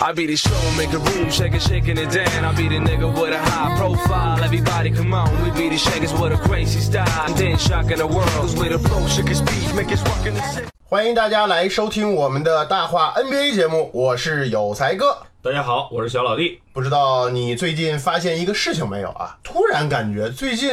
I be the show, make a room, shake it, shaking it down. I be the nigga with a high profile. Everybody come on, we be the shakers with a crazy style. And then shocking the world, cause we the flow, shake his speed, make us rockin' the city. 欢迎大家来收听我们的大话 NBA 节目，我是有才哥。 大家好，我是小老弟。不知道你最近发现一个事情没有啊？突然感觉最近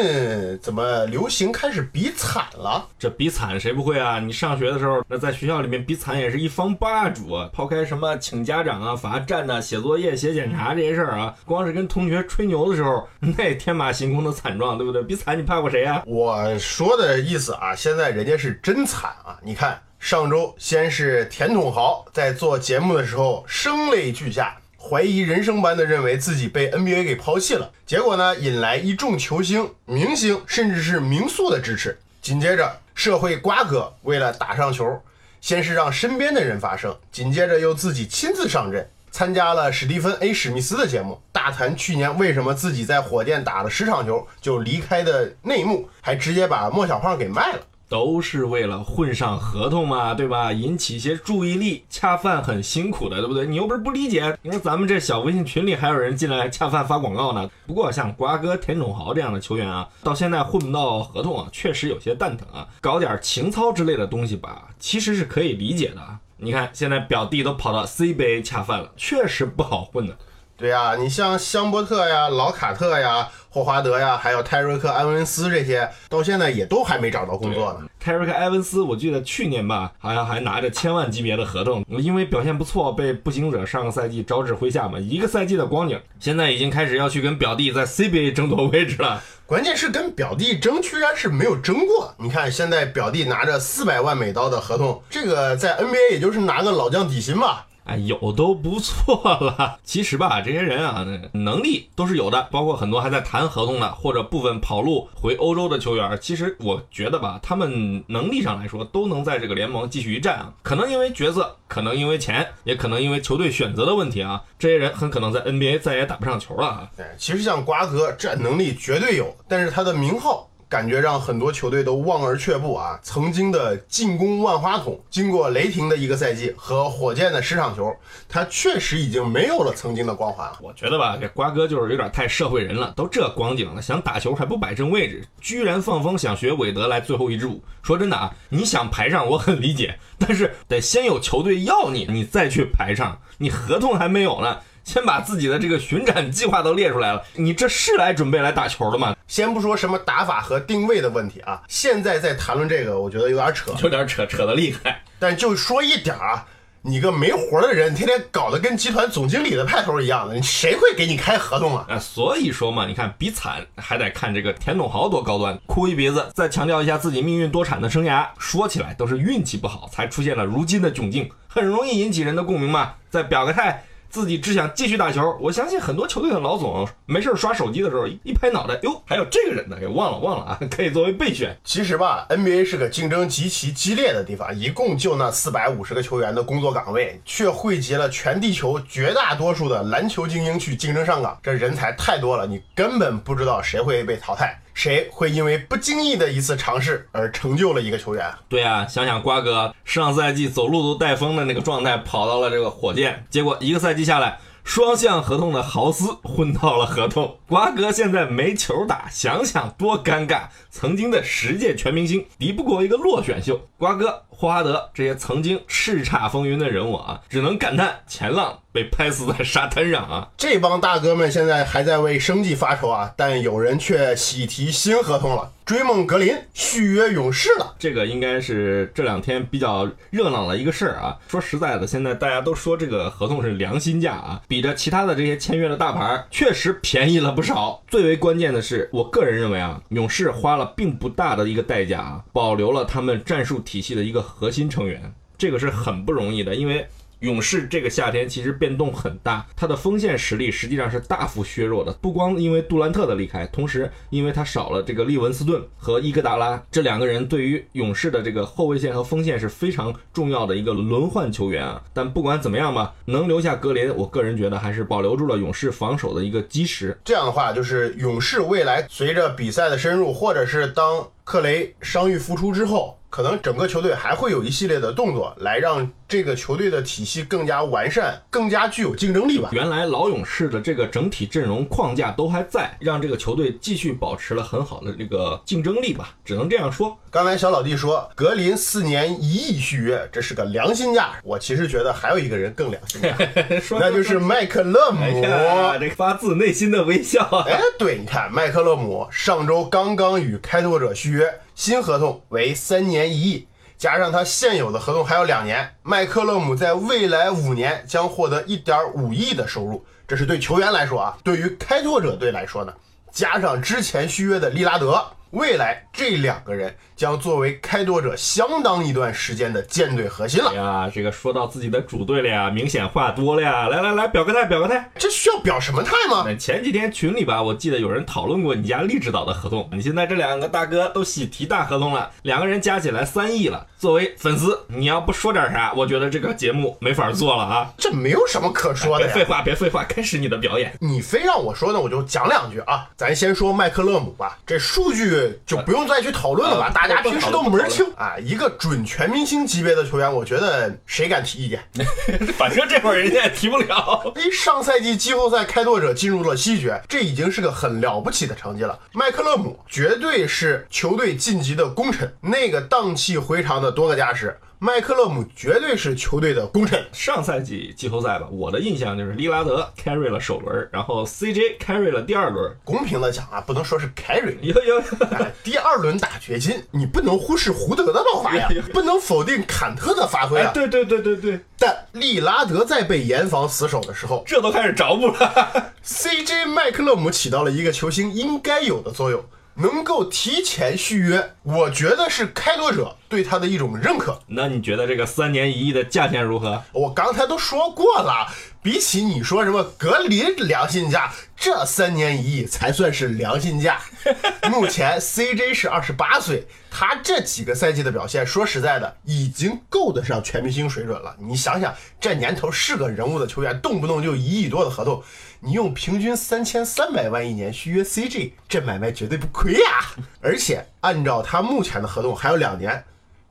怎么流行开始比惨了？这比惨谁不会啊？你上学的时候，那在学校里面比惨也是一方霸主啊。抛开什么请家长啊、罚站呐、写作业、写检查这些事儿啊，光是跟同学吹牛的时候，那天马行空的惨状，对不对？比惨你怕过谁啊？我说的意思啊，现在人家是真惨啊！你看，上周先是田统豪在做节目的时候声泪俱下，怀疑人生般的认为自己被 NBA 给抛弃了，结果呢，引来一众球星、明星甚至是名宿的支持。紧接着，社会瓜哥为了打上球，先是让身边的人发声，紧接着又自己亲自上阵。参加了史蒂芬 ·A· 史密斯的节目，大谈去年为什么自己在火箭打了十场球就离开的内幕，还直接把莫小胖给卖了。都是为了混上合同嘛，对吧？引起一些注意力，恰饭很辛苦的，对不对？你又不是不理解。你说咱们这小微信群里还有人进来恰饭发广告呢。不过像瓜哥、田冢豪这样的球员啊，到现在混不到合同啊，确实有些蛋疼啊。搞点情操之类的东西吧，其实是可以理解的。你看现在表弟都跑到 CBA 恰饭了，确实不好混的。对呀、你像香波特呀、老卡特呀、霍华德呀，还有泰瑞克·埃文斯这些，到现在也都还没找到工作呢。泰瑞克·埃文斯，我记得去年吧，好像还拿着千万级别的合同，因为表现不错，被步行者上个赛季招至麾下嘛，一个赛季的光景，现在已经开始要去跟表弟在 CBA 争夺位置了。关键是跟表弟争，居然是没有争过。你看现在表弟拿着四百万美刀的合同，这个在 NBA 也就是拿个老将底薪吧。哎，有都不错了。其实吧，这些人啊，能力都是有的，包括很多还在谈合同的，或者部分跑路回欧洲的球员。其实我觉得吧，他们能力上来说，都能在这个联盟继续一战啊。可能因为角色，可能因为钱，也可能因为球队选择的问题啊。这些人很可能在 NBA 再也打不上球了啊。对，其实像瓜哥这能力绝对有，但是他的名号感觉让很多球队都望而却步啊。曾经的进攻万花筒，经过雷霆的一个赛季和火箭的十场球，他确实已经没有了曾经的光环了。我觉得吧，这瓜哥就是有点太社会人了，都这光景了，想打球还不摆正位置，居然放风想学韦德来最后一支舞。说真的啊，你想排上我很理解，但是得先有球队要你，你再去排上，你合同还没有呢。先把自己的这个巡展计划都列出来了，你这是来准备来打球的吗？先不说什么打法和定位的问题啊，现在在谈论这个，我觉得有点扯。有点扯扯的厉害。但就说一点啊，你个没活的人，天天搞得跟集团总经理的派头一样的，你谁会给你开合同啊？啊，所以说嘛，你看比惨还得看这个田董豪多高端，哭一鼻子，再强调一下自己命运多舛的生涯，说起来都是运气不好才出现了如今的窘境，很容易引起人的共鸣嘛。再表个态。自己只想继续打球，我相信很多球队的老总没事刷手机的时候，一拍脑袋，哟，还有这个人呢，给忘了忘了啊，可以作为备选。其实吧，NBA 是个竞争极其激烈的地方，一共就那四百五十个球员的工作岗位，却汇集了全地球绝大多数的篮球精英去竞争上岗，这人才太多了，你根本不知道谁会被淘汰。谁会因为不经意的一次尝试而成就了一个球员？对啊，想想瓜哥上赛季走路都带风的那个状态，跑到了这个火箭，结果一个赛季下来，双向合同的豪斯混到了合同，瓜哥现在没球打，想想多尴尬。曾经的十届全明星敌不过一个落选秀，瓜哥、霍华德这些曾经叱咤风云的人物啊，只能感叹前浪被拍死在沙滩上啊。这帮大哥们现在还在为生计发愁啊，但有人却喜提新合同了。追梦格林续约勇士了，这个应该是这两天比较热闹的一个事儿啊。说实在的，现在大家都说这个合同是良心价啊，比着其他的这些签约的大牌，确实便宜了不少。最为关键的是，我个人认为啊，勇士花了并不大的一个代价啊，保留了他们战术体系的一个核心成员，这个是很不容易的，因为。勇士这个夏天其实变动很大，他的锋线实力实际上是大幅削弱的。不光因为杜兰特的离开，同时因为他少了这个利文斯顿和伊戈达拉这两个人，对于勇士的这个后卫线和锋线是非常重要的一个轮换球员啊。但不管怎么样吧，能留下格林，我个人觉得还是保留住了勇士防守的一个基石。这样的话，就是勇士未来随着比赛的深入，或者是当克雷伤愈复出之后，可能整个球队还会有一系列的动作，来让这个球队的体系更加完善，更加具有竞争力吧。原来老勇士的这个整体阵容框架都还在，让这个球队继续保持了很好的这个竞争力吧，只能这样说。刚才小老弟说格林四年一亿续约，这是个良心价。我其实觉得还有一个人更良心价，那就是麦克勒姆。哎呀，这发自内心的微笑啊！哎，对，你看麦克勒姆上周刚刚与开拓者续约，新合同为三年一亿，加上他现有的合同还有两年，麦克勒姆在未来五年将获得一点五亿的收入。这是对球员来说啊，对于开拓者队来说呢，加上之前续约的利拉德，未来这两个人将作为开拓者相当一段时间的舰队核心了哎。呀，这个说到自己的主队了呀，明显话多了呀！来来来，表个态，表个态。这需要表什么态吗？前几天群里吧，我记得有人讨论过你家利指导的合同。你现在这两个大哥都喜提大合同了，两个人加起来三亿了。作为粉丝，你要不说点啥，我觉得这个节目没法做了啊！这没有什么可说的呀。别废话，别废话，开始你的表演。你非让我说呢，我就讲两句啊。咱先说麦克勒姆吧，这数据就不用再去讨论了吧，呃大家平时都门儿清啊。一个准全明星级别的球员，我觉得谁敢提意见？反正这会儿人家也提不了。哎，上赛季季后赛开拓者进入了西决，这已经是个很了不起的成绩了。麦克勒姆绝对是球队晋级的功臣，那个荡气回肠的多个加时，麦克勒姆绝对是球队的功臣。上赛季季后赛吧，我的印象就是利拉德 carry 了首轮，然后 CJ carry 了第二轮。公平的讲啊，不能说是 carry，有有，哎，第二轮打掘金，你不能忽视胡德的爆发呀，不能否定坎特的发挥啊。哎对对对对对，但利拉德在被严防死守的时候这都开始着补了。，CJ 麦克勒姆起到了一个球星应该有的作用，能够提前续约，我觉得是开拓者对他的一种认可。那你觉得这个三年一亿的价钱如何？我刚才都说过了，比起你说什么格林良心价，这三年一亿才算是良心价。目前 CJ 是二十八岁，他这几个赛季的表现，说实在的，已经够得上全明星水准了。你想想，这年头是个人物的球员，动不动就一亿多的合同，你用平均三千三百万一年续约 CJ，这买卖绝对不亏呀！而且按照他目前的合同还有两年，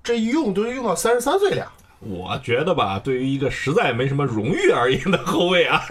这一用都用到三十三岁了呀。我觉得吧，对于一个实在没什么荣誉而言的后卫啊，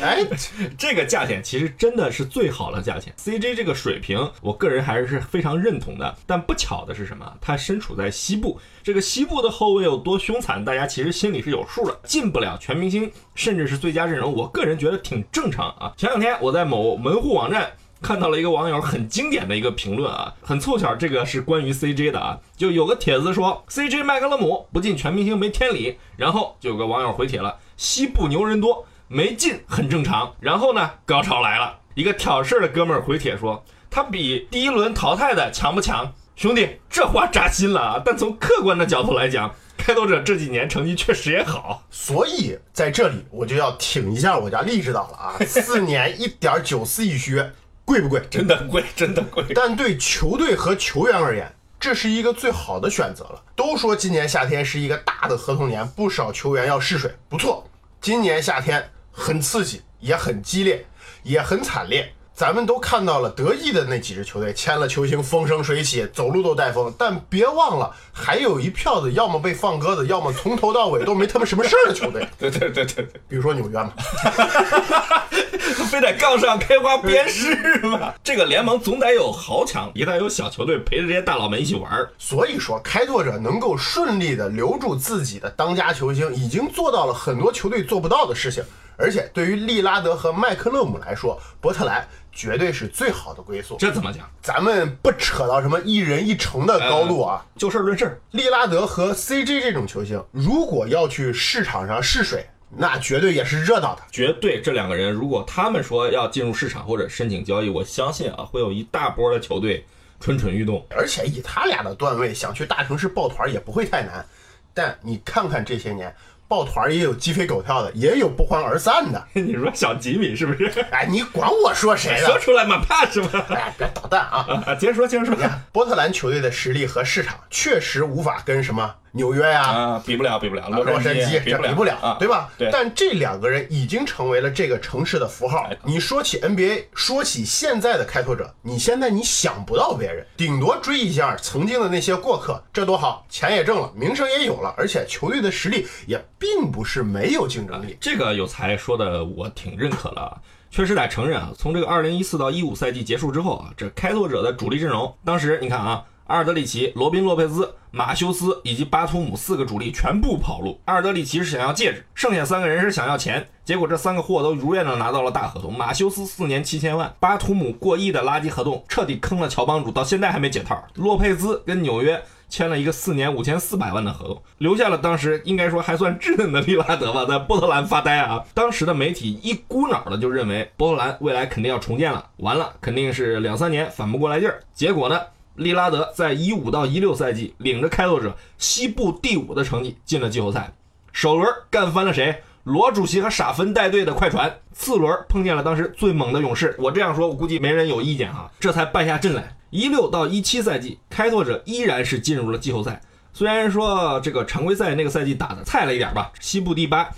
哎，这个价钱其实真的是最好的价钱。CJ 这个水平，我个人还是非常认同的。但不巧的是什么？他身处在西部，这个西部的后卫有多凶残，大家其实心里是有数的。进不了全明星，甚至是最佳阵容，我个人觉得挺正常啊。前两天我在某门户网站。看到了一个网友很经典的一个评论啊，很凑巧，这个是关于 CJ 的啊，就有个帖子说 CJ 麦克勒姆不进全明星没天理，然后就有个网友回帖了，西部牛人多，没进很正常。然后呢，高潮来了，一个挑事儿的哥们儿回帖说，他比第一轮淘汰的强不强？兄弟，这话扎心了啊！但从客观的角度来讲，开拓者这几年成绩确实也好。所以在这里我就要挺一下我家励志党了啊！四年一点九四亿靴，贵不贵？真的贵，真的贵。但对球队和球员而言，这是一个最好的选择了。都说今年夏天是一个大的合同年，不少球员要试水。不错，今年夏天很刺激，也很激烈，也很惨烈。咱们都看到了得意的那几支球队签了球星，风生水起，走路都带风。但别忘了，还有一票子要么被放鸽子，要么从头到尾都没他们什么事儿的球队，对对对对对，比如说纽约嘛。非得杠上开花鞭尸吗？这个联盟总得有豪强，一旦有小球队陪着这些大佬们一起玩儿。所以说，开拓者能够顺利的留住自己的当家球星，已经做到了很多球队做不到的事情。而且，对于利拉德和麦克勒姆来说，波特兰绝对是最好的归宿。这怎么讲？咱们不扯到什么一人一城的高度啊，就事论事。利拉德和 CJ 这种球星，如果要去市场上试水，那绝对也是热闹的。绝对，这两个人如果他们说要进入市场或者申请交易，我相信啊，会有一大波的球队蠢蠢欲动。而且以他俩的段位，想去大城市抱团也不会太难。但你看看这些年，抱团儿也有鸡飞狗跳的，也有不欢而散的。你说小吉米是不是？哎，你管我说谁说？出来嘛，怕什么？哎，别捣蛋啊！啊，接着说，接着说。波特兰球队的实力和市场确实无法跟什么纽约呀、啊，比不了，比不了，洛杉矶比不了，啊，对吧？对但这两个人已经成为了这个城市的符号哎。你说起 NBA，说起现在的开拓者，你现在你想不到别人，顶多追一下曾经的那些过客，这多好，钱也挣了，名声也有了，而且球队的实力也并不是没有竞争力。这个有才说的我挺认可的啊，确实得承认啊，从这个二零一四到一五赛季结束之后啊，这开拓者的主力阵容，当时你看啊，阿尔德里奇、罗宾·洛佩兹、马修斯以及巴图姆四个主力全部跑路。阿尔德里奇是想要戒指，剩下三个人是想要钱，结果这三个货都如愿的拿到了大合同。马修斯四年七千万，巴图姆过亿的垃圾合同，彻底坑了乔帮主，到现在还没解套。洛佩兹跟纽约。签了一个四年五千四百万的合同，留下了当时应该说还算稚嫩的利拉德吧，在波特兰发呆啊。当时的媒体一股脑的就认为波特兰未来肯定要重建了，完了肯定是两三年反不过来劲儿。结果呢，利拉德在一五到一六赛季领着开拓者西部第五的成绩进了季后赛，首轮干翻了谁？罗主席和傻芬带队的快船，次轮碰见了当时最猛的勇士。我这样说，我估计没人有意见哈，这才败下阵来。一六到一七赛季，开拓者依然是进入了季后赛。虽然说这个常规赛那个赛季打的菜了一点吧，西部第八，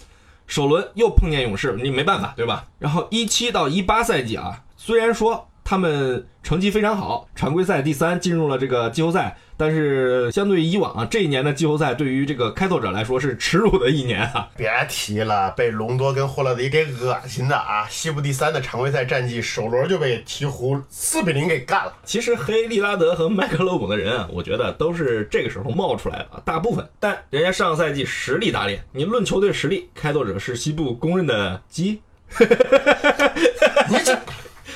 首轮又碰见勇士，你没办法，对吧？然后一七到一八赛季啊，虽然说他们成绩非常好，常规赛第三进入了这个季后赛，但是相对于以往啊，这一年的季后赛对于这个开拓者来说是耻辱的一年啊。别提了，被隆多跟霍勒迪给恶心的啊！西部第三的常规赛战绩，首轮就被鹈鹕四比零给干了。其实黑利拉德和麦克勒姆的人啊，我觉得都是这个时候冒出来的，大部分。但人家上个赛季实力打脸，你论球队实力，开拓者是西部公认的鸡。你这，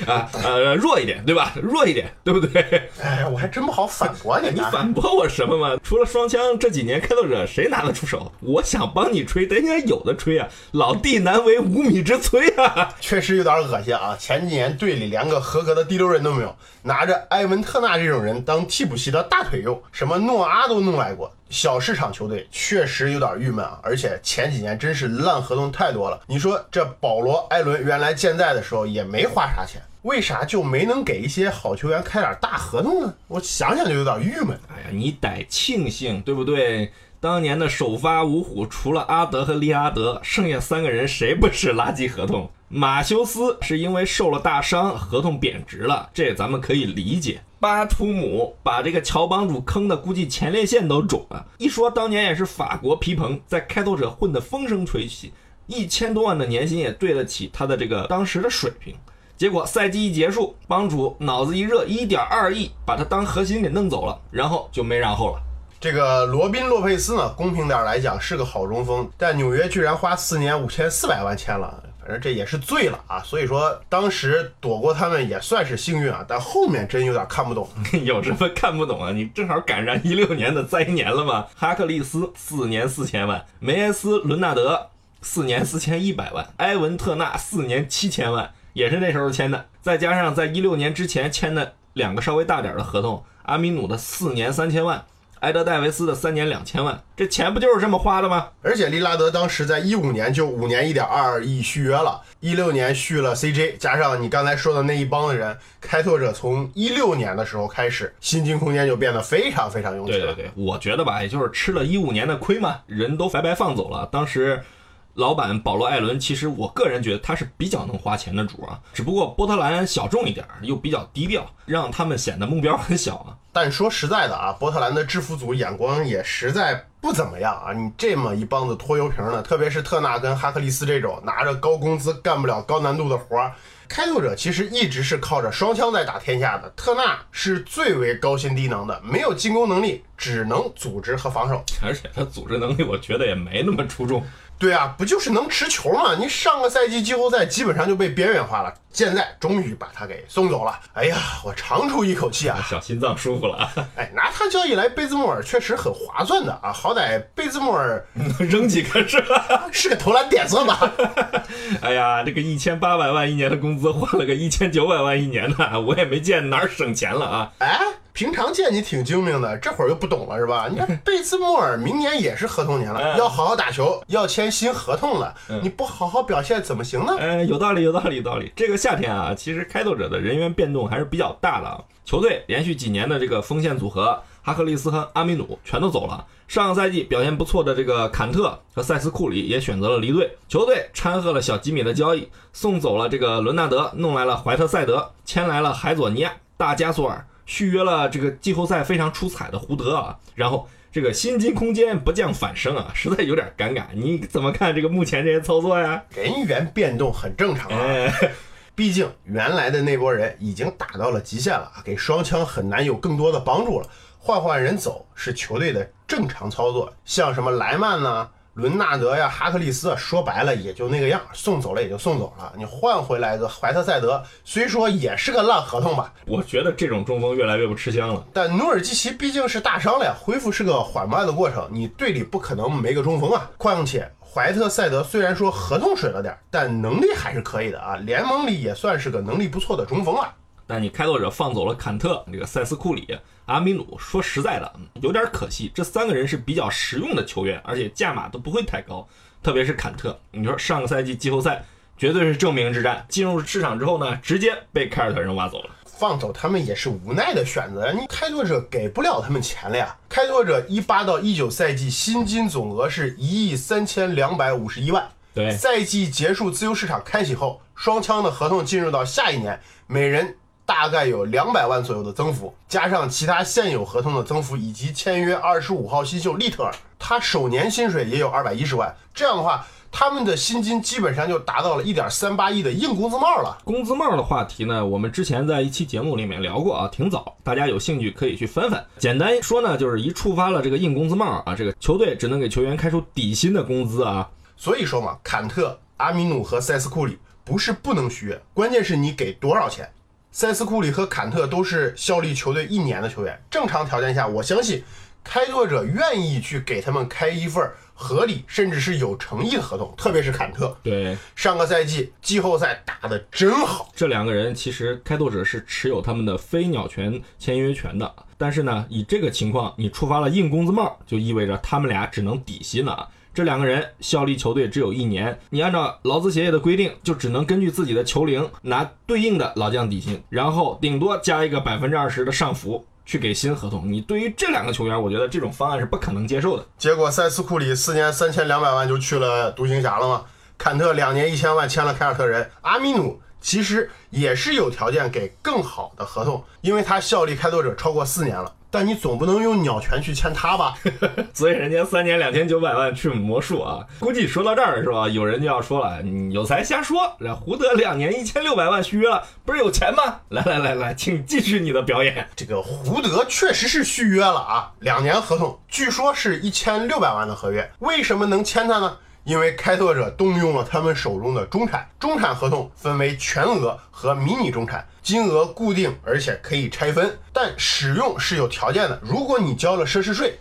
啊，呃，弱一点，对吧？弱一点，对不对？哎，我还真不好反驳你你。反驳我什么嘛？除了双枪，这几年开拓者谁拿得出手？我想帮你吹，但应该有的吹啊！老弟难为无米之炊啊！确实有点恶心啊！前几年队里连个合格的第六人都没有，拿着埃文特纳这种人当替补席的大腿用，什么诺阿都弄来过。小市场球队确实有点郁闷啊，而且前几年真是烂合同太多了。你说这保罗·艾伦原来健在的时候也没花啥钱，为啥就没能给一些好球员开点大合同呢？我想想就有点郁闷。哎呀，你得庆幸，对不对？当年的首发五虎，除了阿德和利阿德，剩下三个人谁不是垃圾合同？马修斯是因为受了大伤，合同贬值了，这咱们可以理解。巴图姆把这个乔帮主坑的，估计前列腺都肿了。一说当年也是法国皮蓬，在开拓者混得风生水起，一千多万的年薪也对得起他的这个当时的水平。结果赛季一结束，帮主脑子一热，一点二亿把他当核心给弄走了，然后就没然后了。这个罗宾·洛佩斯呢，公平点来讲是个好中锋，但纽约居然花四年五千四百万签了，反正这也是醉了啊！所以说当时躲过他们也算是幸运啊，但后面真有点看不懂。有什么看不懂啊？你正好赶上一六年的灾年了嘛。哈克利斯四年四千万，梅耶斯·伦纳德四年四千一百万，埃文特纳四年七千万，也是那时候签的。再加上在一六年之前签的两个稍微大点的合同，阿米努的四年三千万，埃德戴维斯的三年两千万，这钱不就是这么花的吗？而且利拉德当时在一五年就五年一点二亿续约了，一六年续了 CJ，加上你刚才说的那一帮的人，开拓者从一六年的时候开始，薪金空间就变得非常非常拥挤了。对对对，我觉得吧，也就是吃了一五年的亏嘛，人都白白放走了。当时老板保罗·艾伦，其实我个人觉得他是比较能花钱的主啊，只不过波特兰小众一点，又比较低调，让他们显得目标很小啊。但说实在的啊，波特兰的制服组眼光也实在不怎么样啊！你这么一帮子拖油瓶的，特别是特纳跟哈克利斯这种拿着高工资干不了高难度的活儿，开拓者其实一直是靠着双枪在打天下的。特纳是最为高薪低能的，没有进攻能力，只能组织和防守。而且他组织能力，我觉得也没那么出众。对啊，不就是能持球吗？你上个赛季季后赛基本上就被边缘化了，现在终于把他给送走了。哎呀，我长出一口气啊！小心脏舒服了啊，哎，拿他交易来贝兹莫尔确实很划算的啊，好歹贝兹莫尔能 扔几个是吧？是个投篮点子吧？哎呀，这个一千八百万一年的工资换了个一千九百万一年的，我也没见哪儿省钱了啊。哎，平常见你挺精明的，这会儿又不懂了是吧？你看 贝兹莫尔明年也是合同年了，嗯要好好打球，要签新合同了，你不好好表现怎么行呢？呃，有道理，有道理，有道理。这个夏天啊，其实开拓者的人员变动还是比较大的啊。球队连续几年的这个锋线组合，哈克利斯和阿米努全都走了。上个赛季表现不错的这个坎特和塞斯库里也选择了离队。球队掺和了小吉米的交易，送走了这个伦纳德，弄来了怀特塞德，签来了海佐尼亚、大加索尔，续约了这个季后赛非常出彩的胡德啊。然后这个薪金空间不降反升啊，实在有点尴尬。你怎么看这个目前这些操作呀？人员变动很正常啊。哎。毕竟原来的那波人已经打到了极限了，给双枪很难有更多的帮助了。换换人走是球队的正常操作，像什么莱曼呐、伦纳德呀、哈克利斯啊，说白了也就那个样，送走了也就送走了。你换回来个怀特塞德，虽说也是个烂合同吧，我觉得这种中锋越来越不吃香了。但努尔基奇毕竟是大伤了呀，恢复是个缓慢的过程，你队里不可能没个中锋啊。况且怀特塞德虽然说合同水了点，但能力还是可以的啊，联盟里也算是个能力不错的中锋了。但你开拓者放走了坎特、这个塞斯库里、阿米努，说实在的，有点可惜。这三个人是比较实用的球员，而且价码都不会太高。特别是坎特，你说上个赛季季后赛绝对是证明之战，进入市场之后呢，直接被凯尔特人挖走了。放走他们也是无奈的选择，你开拓者给不了他们钱了呀。开拓者一八到一九赛季薪金总额是一亿三千两百五十一万。对，赛季结束，自由市场开启后，双枪的合同进入到下一年，每人大概有两百万左右的增幅，加上其他现有合同的增幅，以及签约二十五号新秀利特尔，他首年薪水也有二百一十万。这样的话，他们的薪金基本上就达到了一点三八亿的硬工资帽了。工资帽的话题呢，我们之前在一期节目里面聊过啊，挺早，大家有兴趣可以去翻翻。简单说呢，就是一触发了这个硬工资帽啊，这个球队只能给球员开出底薪的工资啊。所以说嘛，坎特、阿米努和塞斯库里不是不能续约，关键是你给多少钱。塞斯库里和坎特都是效力球队一年的球员，正常条件下，我相信开拓者愿意去给他们开一份合理甚至是有诚意的合同，特别是坎特。对，上个赛季季后赛打得真好，这两个人其实开拓者是持有他们的飞鸟权签约权的，但是呢，以这个情况，你触发了硬工资帽，就意味着他们俩只能底薪了啊。这两个人效力球队只有一年，你按照劳资协议的规定，就只能根据自己的球龄拿对应的老将底薪，然后顶多加一个百分之二十的上浮去给新合同。你对于这两个球员，我觉得这种方案是不可能接受的。结果塞斯库里四年三千两百万就去了独行侠了吗？坎特两年一千万签了凯尔特人，阿米努其实也是有条件给更好的合同，因为他效力开拓者超过四年了。但你总不能用鸟权去签他吧？所以人家三年两千九百万去魔术啊，估计说到这儿是吧？有人就要说了，你有才瞎说。这胡德两年一千六百万续约了，不是有钱吗？来来来来，请继续你的表演。这个胡德确实是续约了啊，两年合同，据说是一千六百万的合约。为什么能签他呢？因为开拓者动用了他们手中的中产，中产合同分为全额和迷你中产，金额固定，而且可以拆分，但使用是有条件的。如果你交了奢侈税，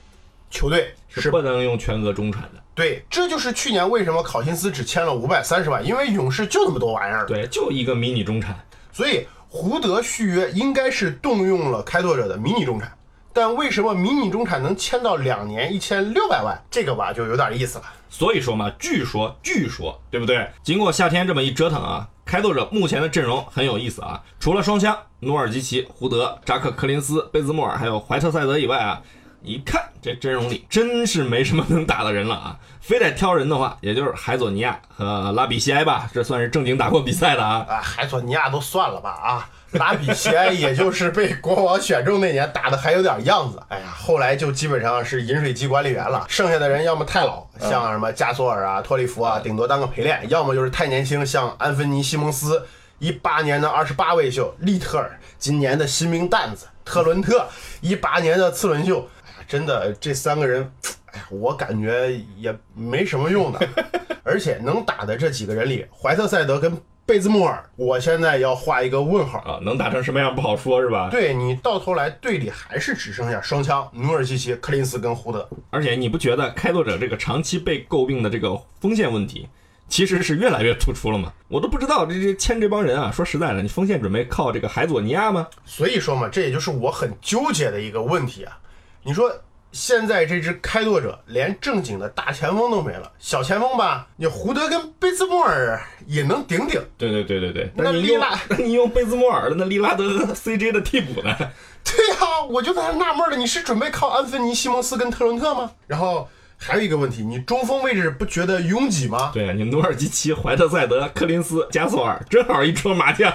球队是不能用全额中产的。对，这就是去年为什么考辛斯只签了五百三十万，因为勇士就那么多玩意儿。对，就一个迷你中产。所以胡德续约应该是动用了开拓者的迷你中产，但为什么迷你中产能签到两年一千六百万？这个吧就有点意思了。所以说嘛，据说据说，对不对？经过夏天这么一折腾啊，开拓者目前的阵容很有意思啊。除了双枪努尔基奇、胡德、扎克、柯林斯、贝兹莫尔还有怀特塞德以外啊，一看这阵容里真是没什么能打的人了啊。非得挑人的话，也就是海佐尼亚和拉比西埃吧，这算是正经打过比赛的啊。啊，海佐尼亚都算了吧啊，拉比西埃也就是被国王选中那年打的还有点样子。哎呀，后来就基本上是饮水机管理员了，剩下的人要么太老，像什么加索尔啊、托里弗啊，顶多当个陪练；要么就是太年轻，像安芬尼·西蒙斯，一八年的二十八位秀，利特尔今年的新兵蛋子，特伦特一八年的次轮秀。哎呀，真的这三个人。哎呀，我感觉也没什么用的，而且能打的这几个人里，怀特塞德跟贝兹莫尔，我现在要画一个问号啊！能打成什么样不好说，是吧？对你到头来队里还是只剩下双枪努尔基奇、克林斯跟胡德。而且你不觉得开拓者这个长期被诟病的这个锋线问题，其实是越来越突出了吗。我都不知道这这签这帮人啊，说实在的，你锋线准备靠这个海佐尼亚吗？所以说嘛，这也就是我很纠结的一个问题啊。你说现在这支开拓者连正经的大前锋都没了，小前锋吧，你胡德跟贝兹莫尔也能顶顶。对对对对对，那利拉那 你用贝兹莫尔的那利拉德 CJ 的替补呢？对呀、我就在那纳闷了，你是准备靠安芬尼、西蒙斯跟特伦特吗？然后还有一个问题，你中锋位置不觉得拥挤吗？对啊，你努尔基奇、怀特塞德、科林斯、加索尔，正好一桌麻将。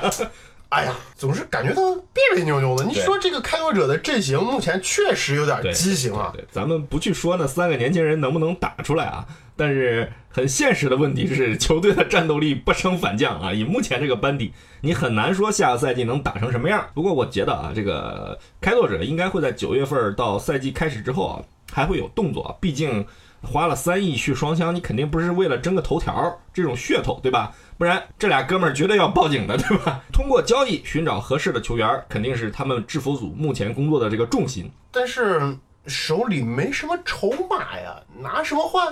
哎呀，总是感觉到别别扭扭的。你说这个开拓者的阵型目前确实有点畸形啊。对，对咱们不去说那三个年轻人能不能打出来啊，但是很现实的问题是，球队的战斗力不升反降啊。以目前这个班底，你很难说下个赛季能打成什么样。不过我觉得啊，这个开拓者应该会在九月份到赛季开始之后啊，还会有动作，毕竟。花了三亿去双枪，你肯定不是为了争个头条这种噱头，对吧？不然这俩哥们儿绝对要报警的，对吧？通过交易寻找合适的球员，肯定是他们制服组目前工作的这个重心。但是手里没什么筹码呀，拿什么换？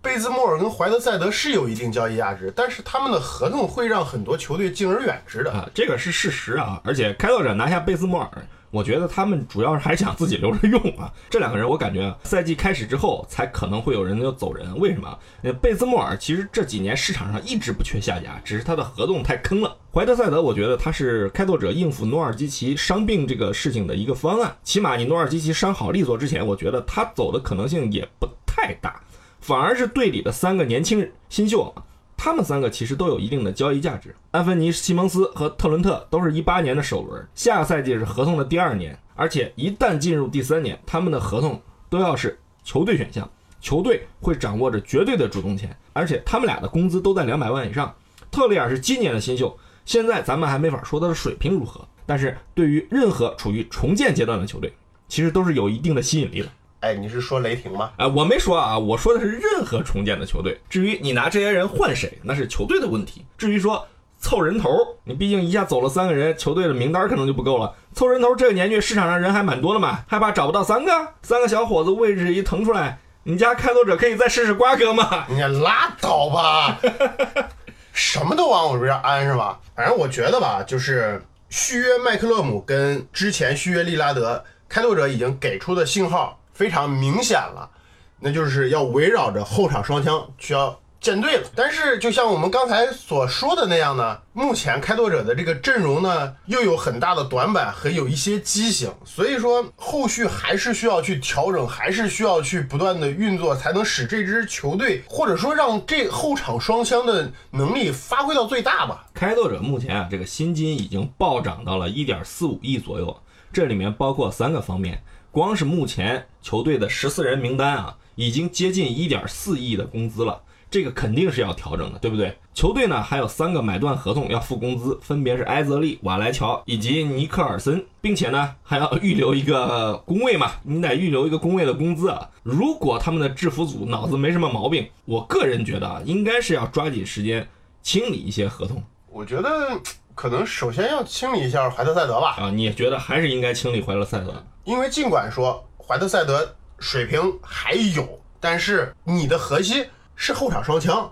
贝兹莫尔跟怀特塞德是有一定交易价值，但是他们的合同会让很多球队敬而远之的。啊，这个是事实啊。而且开拓者拿下贝兹莫尔，我觉得他们主要是还想自己留着用啊。这两个人，我感觉赛季开始之后才可能会有人要走人。为什么？呃，贝兹莫尔其实这几年市场上一直不缺下家，只是他的合同太坑了。怀特塞德，我觉得他是开拓者应付诺尔基奇伤病这个事情的一个方案。起码你诺尔基奇伤好利索之前，我觉得他走的可能性也不太大。反而是队里的三个年轻新秀，他们三个其实都有一定的交易价值。安芬尼、西蒙斯和特伦特都是一八年的首轮，下个赛季是合同的第二年，而且一旦进入第三年，他们的合同都要是球队选项，球队会掌握着绝对的主动权，而且他们俩的工资都在两百万以上。特里尔是今年的新秀，现在咱们还没法说他的水平如何，但是对于任何处于重建阶段的球队，其实都是有一定的吸引力的。哎，你是说雷霆吗？啊、我没说啊，我说的是任何重建的球队。至于你拿这些人换谁，那是球队的问题。至于说凑人头，你毕竟一下走了三个人，球队的名单可能就不够了。凑人头，这个年纪市场上人还蛮多的嘛，害怕找不到三个，三个小伙子位置一腾出来，你家开拓者可以再试试瓜哥吗？你拉倒吧，什么都往我这边安是吧？反正我觉得吧，就是续约麦克勒姆跟之前续约利拉德，开拓者已经给出的信号非常明显了，那就是要围绕着后场双枪需要建队了。但是就像我们刚才所说的那样呢，目前开拓者的这个阵容呢，又有很大的短板和有一些畸形，所以说后续还是需要去调整，还是需要去不断的运作，才能使这支球队或者说让这后场双枪的能力发挥到最大吧。开拓者目前啊，这个薪金已经暴涨到了一点四五亿左右，这里面包括三个方面，光是目前球队的十四人名单啊，已经接近一点四亿的工资了。这个肯定是要调整的，对不对？球队呢还有三个买断合同要付工资，分别是埃泽利、瓦莱乔以及尼克尔森，并且呢还要预留一个工位嘛，你得预留一个工位的工资啊。如果他们的制服组脑子没什么毛病，我个人觉得啊，应该是要抓紧时间清理一些合同。我觉得可能首先要清理一下怀特塞德吧，啊，你也觉得还是应该清理怀特塞德？因为尽管说怀特塞德水平还有，但是你的核心是后场双枪，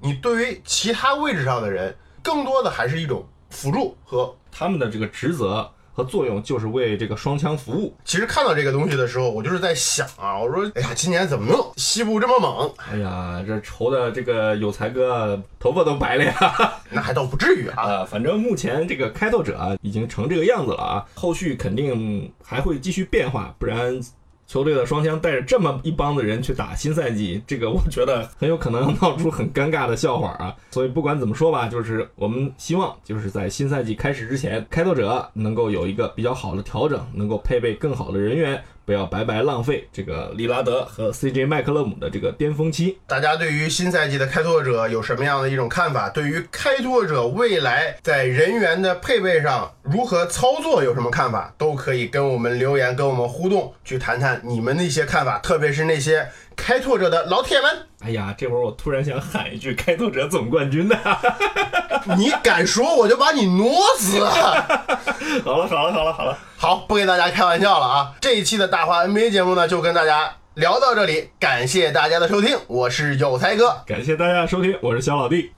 你对于其他位置上的人，更多的还是一种辅助和。他们的这个职责和作用就是为这个双枪服务。其实看到这个东西的时候，我就是在想啊，我说，哎呀，今年怎么能西部这么猛？哎呀，这愁的这个有才哥头发都白了呀！那还倒不至于啊。啊，反正目前这个开拓者啊已经成这个样子了啊，后续肯定还会继续变化，不然球队的双枪带着这么一帮子人去打新赛季，这个我觉得很有可能闹出很尴尬的笑话啊。所以不管怎么说吧，就是我们希望就是在新赛季开始之前，开拓者能够有一个比较好的调整，能够配备更好的人员。不要白白浪费这个利拉德和 CJ 麦克勒姆的这个巅峰期。大家对于新赛季的开拓者有什么样的一种看法？对于开拓者未来在人员的配备上如何操作有什么看法？都可以跟我们留言，跟我们互动，去谈谈你们的一些看法，特别是那些开拓者的老铁们。哎呀，这会儿我突然想喊一句：开拓者总冠军呐！你敢说，我就把你挪死！好了，好了，好了，好了。好，不跟大家开玩笑了啊！这一期的大话 NBA 节目呢，就跟大家聊到这里，感谢大家的收听，我是有才哥，感谢大家的收听，我是小老弟。